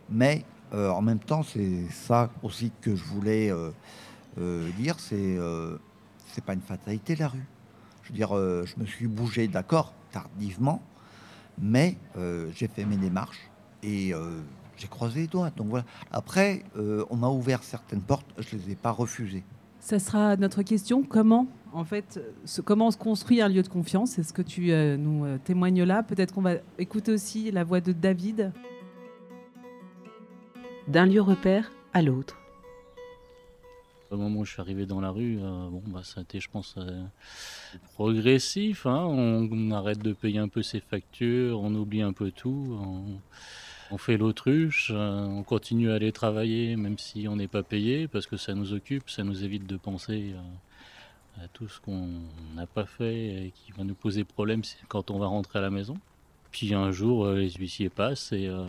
Mais euh, en même temps, c'est ça aussi que je voulais dire, c'est c'est pas une fatalité la rue. Je veux dire, je me suis bougé, d'accord, tardivement, mais euh, j'ai fait mes démarches et euh, j'ai croisé les doigts. Donc voilà. Après, euh, on m'a ouvert certaines portes, je les ai pas refusées. Ça sera notre question. Comment, en fait, se, comment se construit un lieu de confiance? C'est ce que tu euh, nous euh, témoignes là? Peut-être qu'on va écouter aussi la voix de David. D'un lieu repère à l'autre. Au moment où je suis arrivé dans la rue, euh, bon, bah, ça a été, je pense, euh, progressif. hein. On, arrête de payer un peu ses factures, on oublie un peu tout, on, fait l'autruche, euh, on continue à aller travailler même si on n'est pas payé parce que ça nous occupe, ça nous évite de penser à tout ce qu'on n'a pas fait et qui va nous poser problème quand on va rentrer à la maison. Puis un jour, euh, les huissiers passent et, euh,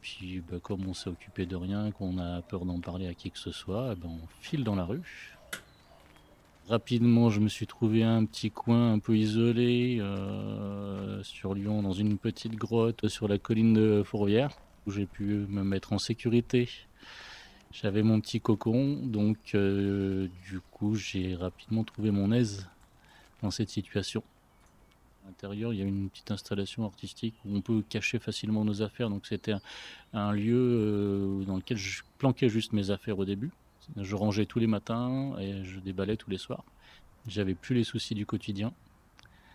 puis bah, comme on s'est occupé de rien, qu'on a peur d'en parler à qui que ce soit, eh ben, on file dans la rue. Rapidement, je me suis trouvé un petit coin un peu isolé euh, sur Lyon, dans une petite grotte sur la colline de Fourvière, où j'ai pu me mettre en sécurité. J'avais mon petit cocon, donc du coup, j'ai rapidement trouvé mon aise dans cette situation. L'intérieur, il y a une petite installation artistique où on peut cacher facilement nos affaires. Donc c'était un, lieu euh, dans lequel je planquais juste mes affaires au début. Je rangeais tous les matins et je déballais tous les soirs. J'avais plus les soucis du quotidien.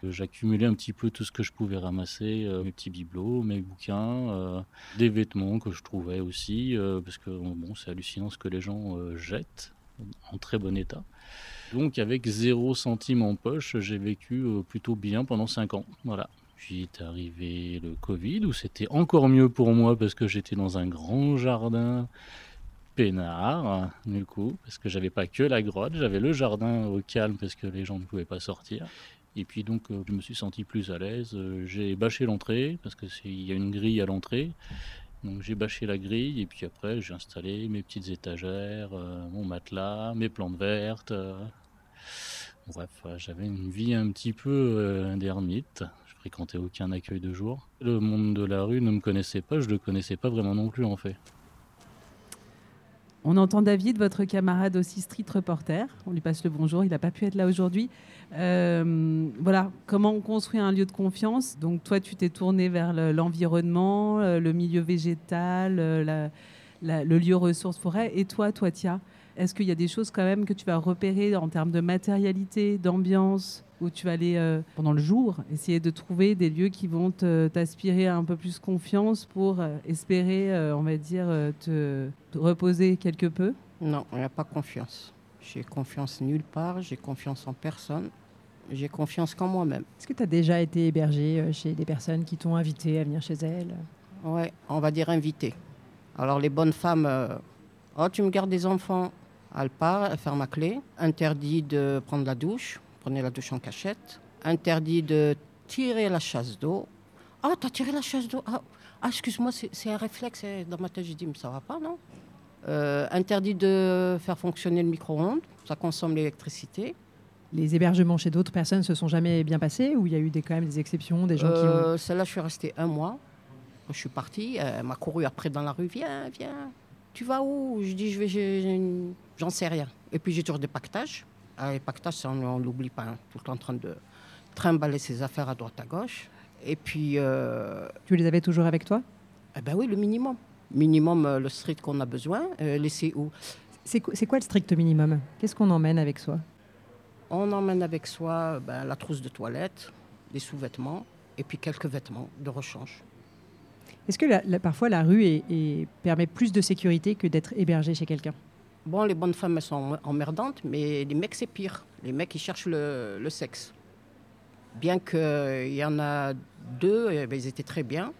Euh, J'accumulais un petit peu tout ce que je pouvais ramasser, euh, mes petits bibelots, mes bouquins, des vêtements que je trouvais aussi, parce que bon, c'est hallucinant ce que les gens jettent en très bon état. Donc avec zéro centime en poche, j'ai vécu euh, plutôt bien pendant cinq ans. Voilà. Puis est arrivé le Covid, où c'était encore mieux pour moi parce que j'étais dans un grand jardin peinard, du coup, parce que j'avais pas que la grotte, j'avais le jardin au calme parce que les gens ne pouvaient pas sortir. Et puis donc euh, je me suis senti plus à l'aise. Euh, J'ai bâché l'entrée parce que il y a une grille à l'entrée. Donc j'ai bâché la grille et puis après j'ai installé mes petites étagères, euh, mon matelas, mes plantes vertes. euh. Bref, j'avais une vie un petit peu euh, d'ermite. Je fréquentais aucun accueil de jour. Le monde de la rue ne me connaissait pas, je le connaissais pas vraiment non plus en fait. On entend David, votre camarade aussi street reporter. On lui passe le bonjour. Il n'a pas pu être là aujourd'hui. Euh, voilà, comment on construit un lieu de confiance. Donc toi, tu t'es tourné vers le- l'environnement, euh, le milieu végétal, euh, le lieu ressource forêt. Et toi, toi, Tia, est-ce qu'il y a des choses quand même que tu vas repérer en termes de matérialité, d'ambiance, où tu vas aller pendant le jour essayer de trouver des lieux qui vont t'aspirer un peu plus confiance pour espérer, on va dire, te, te reposer quelque peu? Non, il n'y a pas confiance. J'ai confiance nulle part, j'ai confiance en personne, j'ai confiance qu'en moi-même. Est-ce que tu as déjà été hébergé euh, chez des personnes qui t'ont invité à venir chez elles? Ouais, on va dire invité. Alors les bonnes femmes, euh, oh tu me gardes des enfants, elle part, elle ferme ma clé. Interdit de prendre la douche, prenez la douche en cachette. Interdit de tirer la chasse d'eau. Ah, t'as tiré la chasse d'eau Ah, ah, excuse-moi, c'est un réflexe. Dans ma tête, j'ai dit, mais ça va pas, non? Euh, Interdit de faire fonctionner le micro-ondes, ça consomme l'électricité. Les hébergements chez d'autres personnes se sont jamais bien passés ou il y a eu des, quand même des exceptions, des gens qui ont... Euh, Celle-là, je suis restée un mois. Je suis partie. Elle m'a couru après dans la rue. Viens, viens. Tu vas où? Je dis, je vais. J'en sais rien. Et puis j'ai toujours des pactages. Ah, les pactages, ça, on ne l'oublie pas. hein. Tout le temps en train de trimballer ses affaires à droite à gauche. Et puis. euh, Tu les avais toujours avec toi? Eh ben oui, le minimum. Minimum, euh, le street qu'on a besoin. Euh, laisser où C'est quoi, le strict minimum? Qu'est-ce qu'on emmène avec soi? On emmène avec soi ben, la trousse de toilette, des sous-vêtements et puis quelques vêtements de rechange. Est-ce que la- la- parfois la rue est- est- permet plus de sécurité que d'être hébergé chez quelqu'un? Bon, les bonnes femmes, elles sont emmerdantes, mais les mecs, c'est pire. Les mecs, ils cherchent le, le sexe. Bien qu'il y en a deux, eh ben, ils étaient très bien.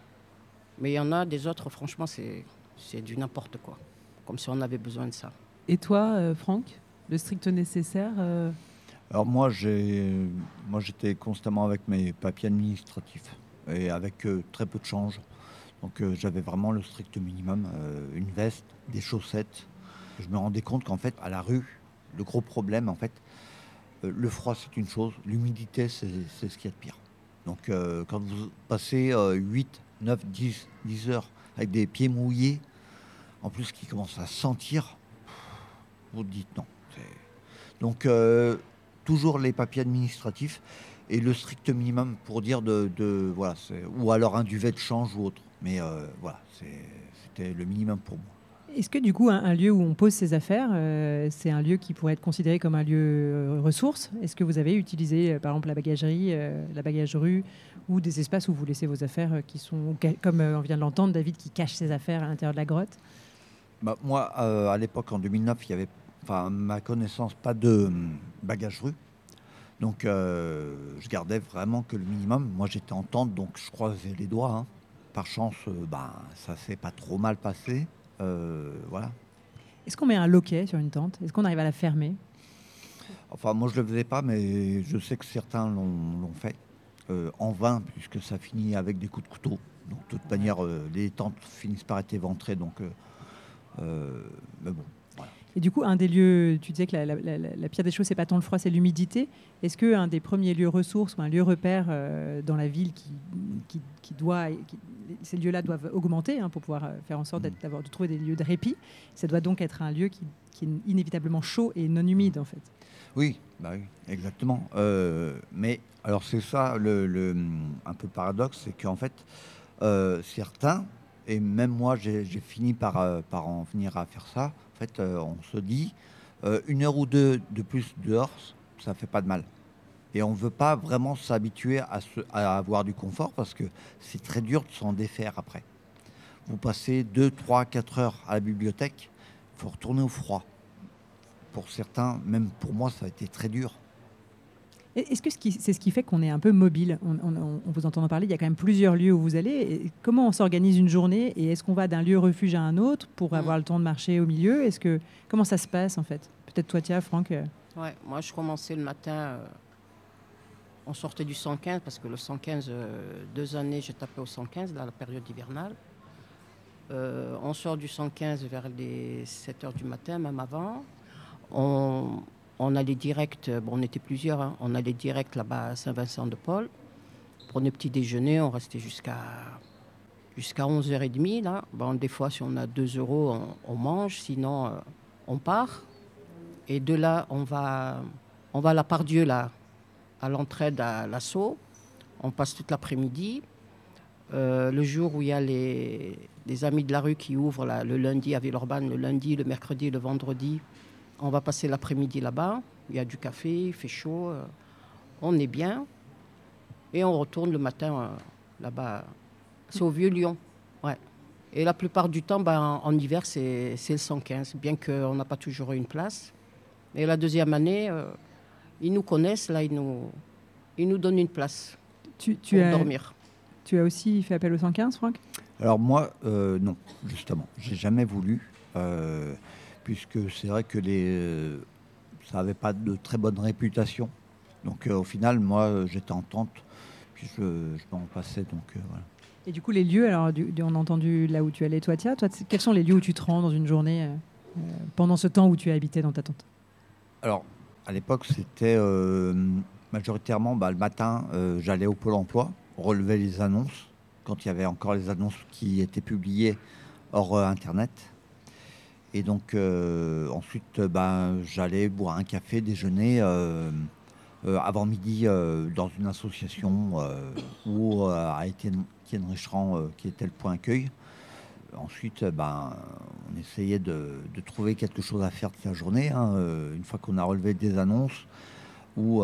Mais il y en a des autres, franchement, c'est c'est du n'importe quoi. Comme si on avait besoin de ça. Et toi, euh, Franck, le strict nécessaire euh, Alors moi, j'ai, moi, j'étais constamment avec mes papiers administratifs et avec euh, très peu de change. Donc euh, j'avais vraiment le strict minimum, euh, une veste, des chaussettes. Je me rendais compte qu'en fait, à la rue, le gros problème, en fait, euh, le froid c'est une chose, l'humidité c'est, c'est ce qu'il y a de pire. Donc euh, quand vous passez euh, 8, 9, 10, 10 heures avec des pieds mouillés, en plus qui commencent à sentir, vous dites non. Donc euh, toujours les papiers administratifs et le strict minimum pour dire de, voilà, ou alors un duvet de change ou autre. Mais euh, voilà, c'était le minimum pour moi. Est-ce que du coup, un, lieu où on pose ses affaires, euh, c'est un lieu qui pourrait être considéré comme un lieu ressource? Est-ce que vous avez utilisé, par exemple, la bagagerie, la bagagerie ou des espaces où vous laissez vos affaires euh, qui sont, comme euh, on vient de l'entendre, David qui cache ses affaires à l'intérieur de la grotte? Bah, moi, euh, à l'époque, en 2009, il y avait, enfin, à ma connaissance, pas de hum, bagages rue. Donc, euh, je gardais vraiment que le minimum. Moi, j'étais en tente, donc je croisais les doigts. hein. Par chance, euh, ben, ça s'est pas trop mal passé. Voilà. Est-ce qu'on met un loquet sur une tente? Est-ce qu'on arrive à la fermer? Enfin, moi, je le faisais pas, mais je sais que certains l'ont fait. Euh, en vain, puisque ça finit avec des coups de couteau. Donc, de toute manière, euh, les tentes finissent par être éventrées. Donc, euh, mais bon. Et du coup, un des lieux, tu disais que la, la- la- la pire des choses, c'est pas tant le froid, c'est l'humidité. Est-ce que un des premiers lieux ressources ou un lieu repère euh, dans la ville qui, qui, qui doit, qui- ces lieux-là doivent augmenter hein, pour pouvoir faire en sorte d'être- d'avoir, de trouver des lieux de répit, ça doit donc être un lieu qui est inévitablement chaud et non humide en fait. Oui, bah oui, exactement. Euh, mais alors c'est ça le, un peu paradoxe, c'est qu'en fait euh, certains et même moi j'ai fini par, euh, par en venir à faire ça. En fait, on se dit une heure ou deux de plus dehors, ça fait pas de mal. Et on ne veut pas vraiment s'habituer à, à avoir du confort parce que c'est très dur de s'en défaire après. Vous passez 2, 3, 4 heures à la bibliothèque, il faut retourner au froid. Pour certains, même pour moi, ça a été très dur. Est-ce que c'est ce qui fait qu'on est un peu mobile? On, on- on vous entend en parler, il y a quand même plusieurs lieux où vous allez. Et comment on s'organise une journée? Et est-ce qu'on va d'un lieu refuge à un autre pour avoir le temps de marcher au milieu? Est-ce que comment ça se passe en fait? Peut-être toi, Tia, Franck. euh, Ouais, moi, je commençais le matin. euh, on sortait du 115 parce que le 115, euh, deux années, j'ai tapé au 115 dans la période hivernale. Euh, on sort du 115 vers les 7 heures du matin, même avant. On, allait direct, bon, on était plusieurs, hein, on allait direct là-bas à Saint-Vincent-de-Paul. Prenait petit déjeuner, on restait jusqu'à jusqu'à 11h30. Là. Bon, des fois, si on a 2 euros, on, mange, sinon, euh, on part. Et de là, on va, on va à la Pardieu, là, à l'entraide à l'assaut. On passe toute l'après-midi. Euh, le jour où il y a les, amis de la rue qui ouvrent le lundi à Villeurbanne, le lundi, le mercredi, le vendredi, on va passer l'après-midi là-bas. Il y a du café, il fait chaud. euh, on est bien. Et on retourne le matin euh, là-bas. C'est au Vieux-Lyon. Ouais. Et la plupart du temps, ben, en, en hiver, c'est c'est le 115, bien qu'on n'a pas toujours eu une place. Et la deuxième année, euh, ils nous connaissent, là, ils nous, ils nous donnent une place Tu, tu pour as, dormir. tu as aussi fait appel au 115, Franck? Alors moi, euh, non, justement, j'ai jamais voulu, euh, puisque c'est vrai que les, euh, ça n'avait pas de très bonne réputation. Donc euh, au final, moi, j'étais en tente, puis je, je m'en passais. Donc euh, voilà. Et du coup, les lieux, alors du- on a entendu là où tu allais, toi, Tia, toi, quels sont les lieux où tu te rends dans une journée euh, pendant ce temps où tu as habité dans ta tente? Alors, à l'époque, c'était majoritairement bah, le matin, j'allais au Pôle emploi, relever les annonces, quand il y avait encore les annonces qui étaient publiées hors Internet. Et donc, euh, ensuite, euh, bah, j'allais boire un café, déjeuner euh, avant midi dans une association où à Étienne, Étienne Richerand, qui était le point accueil. Ensuite, ben, on essayait de, trouver quelque chose à faire de sa journée. hein. Une fois qu'on a relevé des annonces ou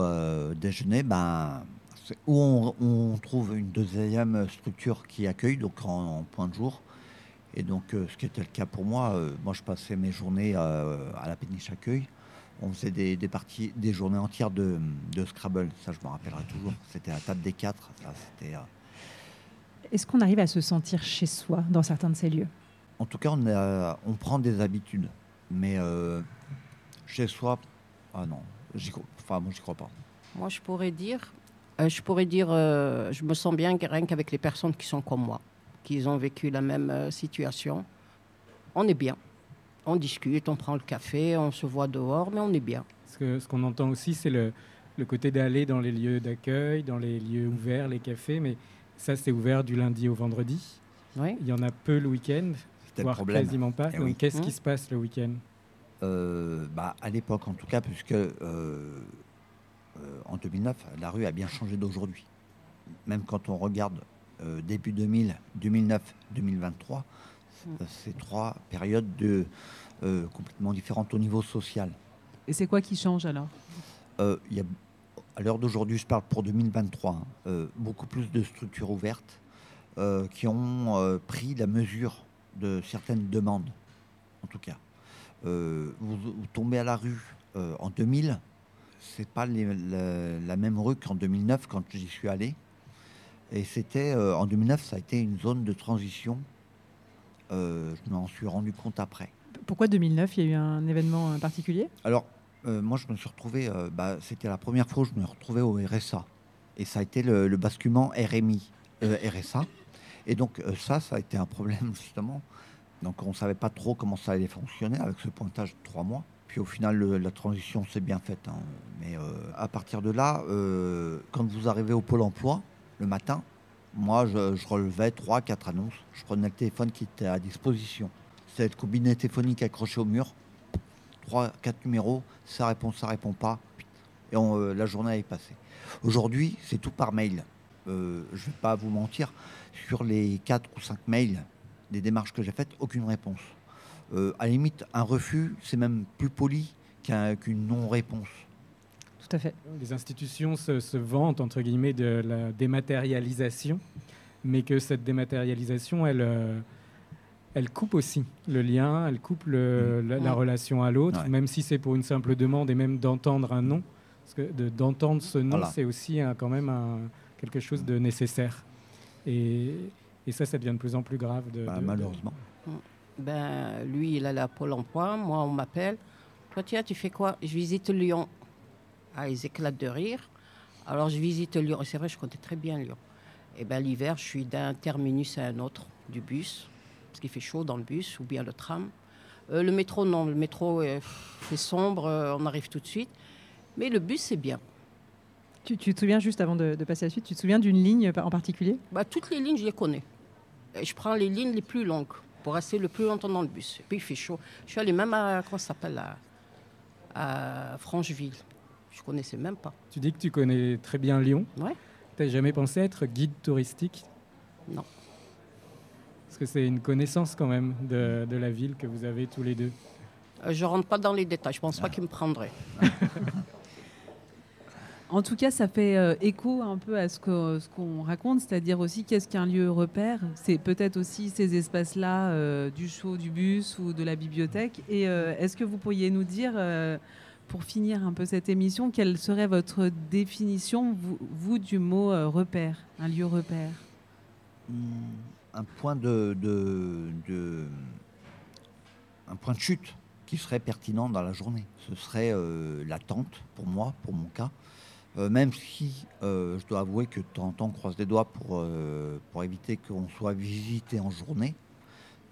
déjeuner, ben, où on, trouve une deuxième structure qui accueille, donc en point de jour. Et donc, euh, ce qui était le cas pour moi, euh, moi je passais mes journées euh, à la péniche accueil. On faisait des, des parties, des journées entières de, de Scrabble, ça je me rappellerai toujours. C'était la table des quatre, ça c'était. euh, Est-ce qu'on arrive à se sentir chez soi dans certains de ces lieux? En tout cas, on, a- on prend des habitudes. Mais euh, chez soi, ah non, enfin, moi, j'y crois pas. Moi, je pourrais dire, euh, je pourrais dire, euh, je me sens bien rien qu'avec les personnes qui sont comme moi, qui ont vécu la même euh, situation. On est bien. On discute, on prend le café, on se voit dehors, mais on est bien. Ce qu'on entend aussi, c'est le, le côté d'aller dans les lieux d'accueil, dans les lieux ouverts, les cafés, mais ça, c'est ouvert du lundi au vendredi. Oui. Il y en a peu le week-end, voire problème. quasiment pas. Eh oui. qu'est-ce qui Mmh. se passe le week-end? Euh, bah, à l'époque, en tout cas, puisque euh, euh, en 2009, la rue a bien changé d'aujourd'hui. Même quand on regarde euh, début 2000, 2009, 2023, Mm. euh, c'est trois périodes de, euh, complètement différentes au niveau social. Et c'est quoi qui change alors? Euh, y a, à l'heure d'aujourd'hui, je parle pour 2023, hein, beaucoup plus de structures ouvertes qui ont pris la mesure de certaines demandes, en tout cas. Vous, vous tombez à la rue en 2000, c'est pas les- la, la même rue qu'en 2009 quand j'y suis allé. Et c'était euh, en 2009, ça a été une zone de transition. Euh, je m'en suis rendu compte après. Pourquoi 2009 Il y a eu un événement euh, particulier? Alors, euh, moi, je me suis retrouvé, bah, c'était la première fois où je me retrouvais au RSA. Et ça a été le, le basculement RMI, RSA. Et donc, ça, ça a été un problème, justement. Donc, on ne savait pas trop comment ça allait fonctionner avec ce pointage de trois mois. Puis, au final, le- la transition s'est bien faite. hein. Mais à partir de là, quand vous arrivez au Pôle emploi, le matin, moi, je, relevais trois, quatre annonces. Je prenais le téléphone qui était à disposition. C'était le combiné téléphonique accroché au mur trois, quatre numéros, ça répond, ça répond pas, et euh, la journée est passée. Aujourd'hui, c'est tout par mail. Euh, je vais pas vous mentir, sur les quatre ou cinq mails des démarches que j'ai faites, aucune réponse. Euh, à la limite, un refus, c'est même plus poli qu'un- qu'une non-réponse. Tout à fait. Les institutions se, se vantent, entre guillemets, de la dématérialisation, mais que cette dématérialisation, elle, euh, elle coupe aussi le lien, elle coupe le- la, la Mm. relation à l'autre, Ouais. même si c'est pour une simple demande et même d'entendre un nom. Parce que de- d'entendre ce nom, Voilà. c'est aussi un- quand même un- quelque chose de nécessaire. Et, et ça, ça devient de plus en plus grave. De, Bah, de- de- malheureusement. Ben, lui, il allait à Pôle emploi. Moi, on m'appelle. Toi, tiens, tu fais quoi? Je visite Lyon. Ah, ils éclatent de rire. Alors, je visite Lyon. Et c'est vrai, je connais très bien Lyon. Et ben l'hiver, je suis d'un terminus à un autre du bus, parce qu'il fait chaud dans le bus, ou bien le tram. Euh, le métro, non. Le métro, euh, c'est sombre, euh, on arrive tout de suite. Mais le bus, c'est bien. Tu, tu te souviens, juste avant de, de passer à la suite, tu te souviens d'une ligne en particulier? Bah, toutes les lignes, je les connais. Et je prends les lignes les plus longues pour rester le plus longtemps dans le bus. Et puis il fait chaud. Je suis allée même à, comment s'appelle, à, à Francheville. Je connaissais même pas. Tu dis que tu connais très bien Lyon. Ouais. Tu n'as jamais pensé être guide touristique? Non. Parce que c'est une connaissance quand même de, de la ville que vous avez tous les deux. Euh, je rentre pas dans les détails. Je pense pas qu'il me prendrait. En tout cas, ça fait euh, écho un peu à ce que- ce qu'on raconte, c'est-à-dire aussi qu'est-ce qu'un lieu repère. C'est peut-être aussi ces espaces-là euh, du show, du bus ou de la bibliothèque. Et euh, est-ce que vous pourriez nous dire, euh, pour finir un peu cette émission, quelle serait votre définition, vous, vous, du mot euh, repère, un lieu repère? Hmm, un point de, de- un point de chute qui serait pertinent dans la journée. Ce serait euh, la tente pour moi, pour mon cas. Euh, même si euh, je dois avouer que de temps en temps on croise les doigts pour, pour éviter qu'on soit visité en journée.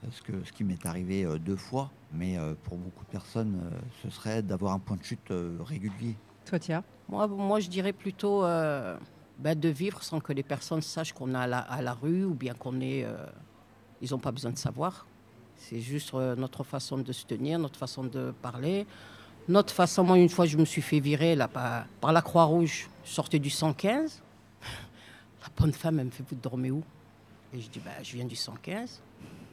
Parce que ce qui m'est arrivé euh, deux fois, mais euh, pour beaucoup de personnes, euh, ce serait d'avoir un point de chute régulier. Toi, Tia? Moi, moi, je dirais plutôt euh, ben, de vivre sans que les personnes sachent qu'on est à la, à la rue ou bien qu'on est. euh, ils n'ont pas besoin de savoir. C'est juste euh, notre façon de se tenir, notre façon de parler. Notre façon, moi, une fois, je me suis fait virer là, par, par la Croix-Rouge. Je sortais du 115. La bonne femme, elle me fait Vous dormez où? Et je dis ben, Je viens du 115.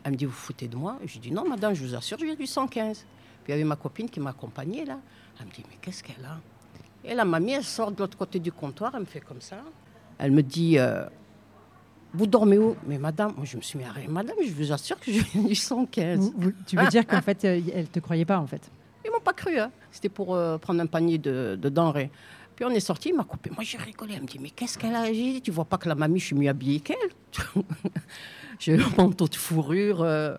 Elle me dit Vous foutez de moi Je dis Non, madame, je vous assure, je viens du 115. Puis il y avait ma copine qui m'accompagnait là. Elle me dit Mais qu'est-ce qu'elle a? Et la mamie, elle sort de l'autre côté du comptoir, elle me fait comme ça. Elle me dit euh, Vous dormez où? Mais madame, moi je me suis mis à rire. Madame, je vous assure que je viens du 115. Vous- vous- Tu veux dire qu'en fait, euh, elle te croyait pas, en fait? Ils m'ont pas cru. hein. C'était pour euh, prendre un panier de, de denrées. Puis on est sorti, il m'a coupé. Moi j'ai rigolé. Elle me dit Mais qu'est-ce qu'elle a? J'ai dit Tu vois pas que la mamie, je suis mieux habillée qu'elle J'ai le manteau de fourrure. euh,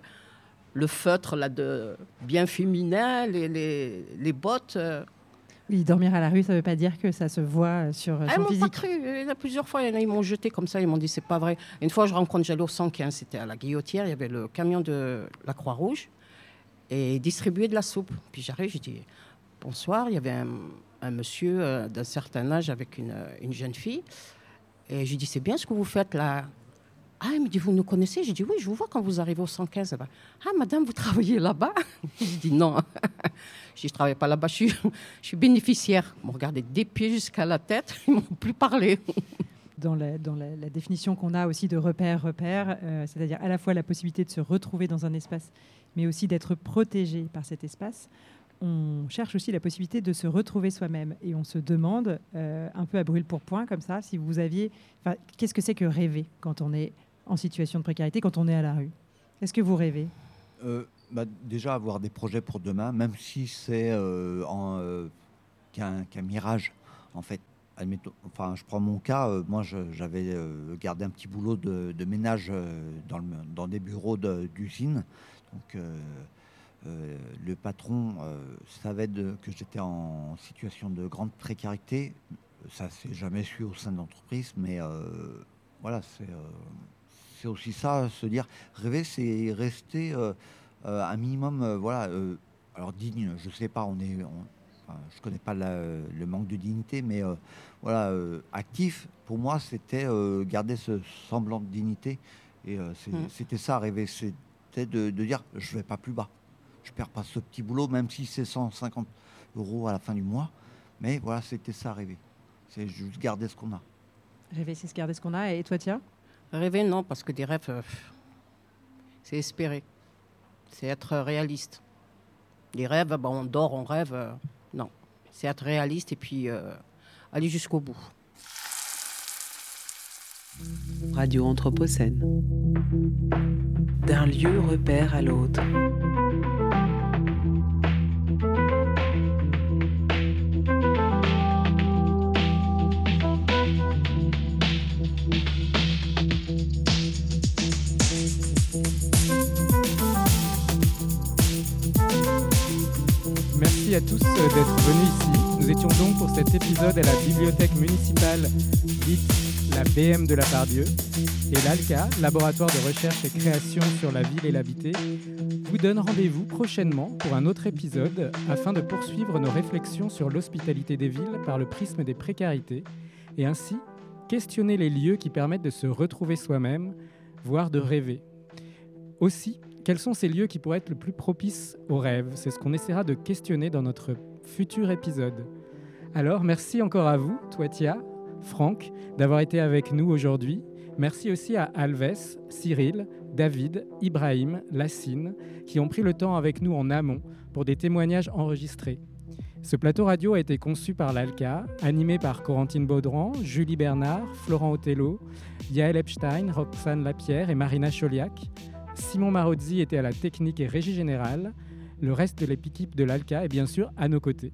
le feutre là de bien féminin, les, les, les bottes. euh, Oui, dormir à la rue, ça veut pas dire que ça se voit euh, sur euh, Ah, Ils son m'ont pas physique. cru. Il y en a plusieurs fois, il y en a, ils m'ont jeté comme ça. Ils m'ont dit c'est pas vrai. Une fois, je rencontre, au 115, c'était à la Guillotière. Il y avait le camion de la Croix-Rouge et ils distribuaient de la soupe. Puis j'arrive, je dis bonsoir. Il y avait un, un monsieur euh, d'un certain âge avec une, une jeune fille. Et je lui dis c'est bien ce que vous faites là. Ah, il me dit, vous nous connaissez? J'ai dit, oui, je vous vois quand vous arrivez au 115. là-bas. Ah, madame, vous travaillez là-bas? Je dis, non. Je dis, je ne travaille pas là-bas, je suis, bénéficiaire. Ils m'ont regardé des pieds jusqu'à la tête, ils m'ont plus parlé. dans la, définition qu'on a aussi de repère-repère, euh, c'est-à-dire à la fois la possibilité de se retrouver dans un espace, mais aussi d'être protégé par cet espace, on cherche aussi la possibilité de se retrouver soi-même. Et on se demande, euh, un peu à brûle pour point comme ça, si vous aviez... Qu'est-ce que c'est que rêver quand on est en situation de précarité, quand on est à la rue Est-ce que vous rêvez? Euh, bah, déjà avoir des projets pour demain, même si c'est euh, euh, qu'un mirage, en fait. Admettons- enfin, je prends mon cas, euh, moi j'avais gardé un petit boulot de, ménage dans, le- dans des bureaux d'usine. Donc le patron savait que j'étais en situation de grande précarité. Ça s'est jamais su au sein de l'entreprise, mais voilà, c'est c'est aussi ça, se dire rêver, c'est rester euh, euh, un minimum, euh, voilà. alors digne, je sais pas, on est, on- enfin, je connais pas la- le manque de dignité, mais euh, voilà, euh, actif. Pour moi, c'était euh, garder ce semblant de dignité, et Mm. c'était ça rêver, c'était de, de dire je vais pas plus bas, je perds pas ce petit boulot, même si c'est 150 euros à la fin du mois, mais voilà, c'était ça rêver, c'est juste garder ce qu'on a. Rêver, c'est se garder ce qu'on a. Et toi, tiens Rêver, non, parce que des rêves, euh, c'est espérer. C'est être réaliste. Les rêves, bah, on dort, on rêve. euh, non, c'est être réaliste et puis euh, aller jusqu'au bout. Radio Anthropocène. D'un lieu repère à l'autre. À tous euh, d'être venus ici. Nous étions donc pour cet épisode à la bibliothèque municipale dite la BM de la Pardieu et l'ALCA, Laboratoire de recherche et création sur la ville et l'habité, vous donne rendez-vous prochainement pour un autre épisode afin de poursuivre nos réflexions sur l'hospitalité des villes par le prisme des précarités et ainsi questionner les lieux qui permettent de se retrouver soi-même, voire de rêver. Aussi, quels sont ces lieux qui pourraient être le plus propices aux rêves? C'est ce qu'on essaiera de questionner dans notre futur épisode. Alors, merci encore à vous, Toitia, Franck, d'avoir été avec nous aujourd'hui. Merci aussi à Alves, Cyril, David, Ibrahim, Lassine, qui ont pris le temps avec nous en amont pour des témoignages enregistrés. Ce plateau radio a été conçu par l'ALCA, animé par Corentine Baudran, Julie Bernard, Florent Othello, Yael Epstein, Roxane Lapierre et Marina Choliac. Simon Marozzi était à la technique et régie générale. Le reste de l'équipe de l'ALCA est bien sûr à nos côtés.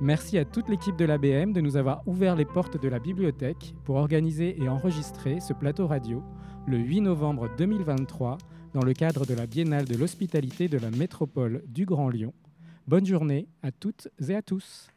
Merci à toute l'équipe de l'ABM de nous avoir ouvert les portes de la bibliothèque pour organiser et enregistrer ce plateau radio le 8 novembre 2023 dans le cadre de la Biennale de l'hospitalité de la métropole du Grand Lyon. Bonne journée à toutes et à tous.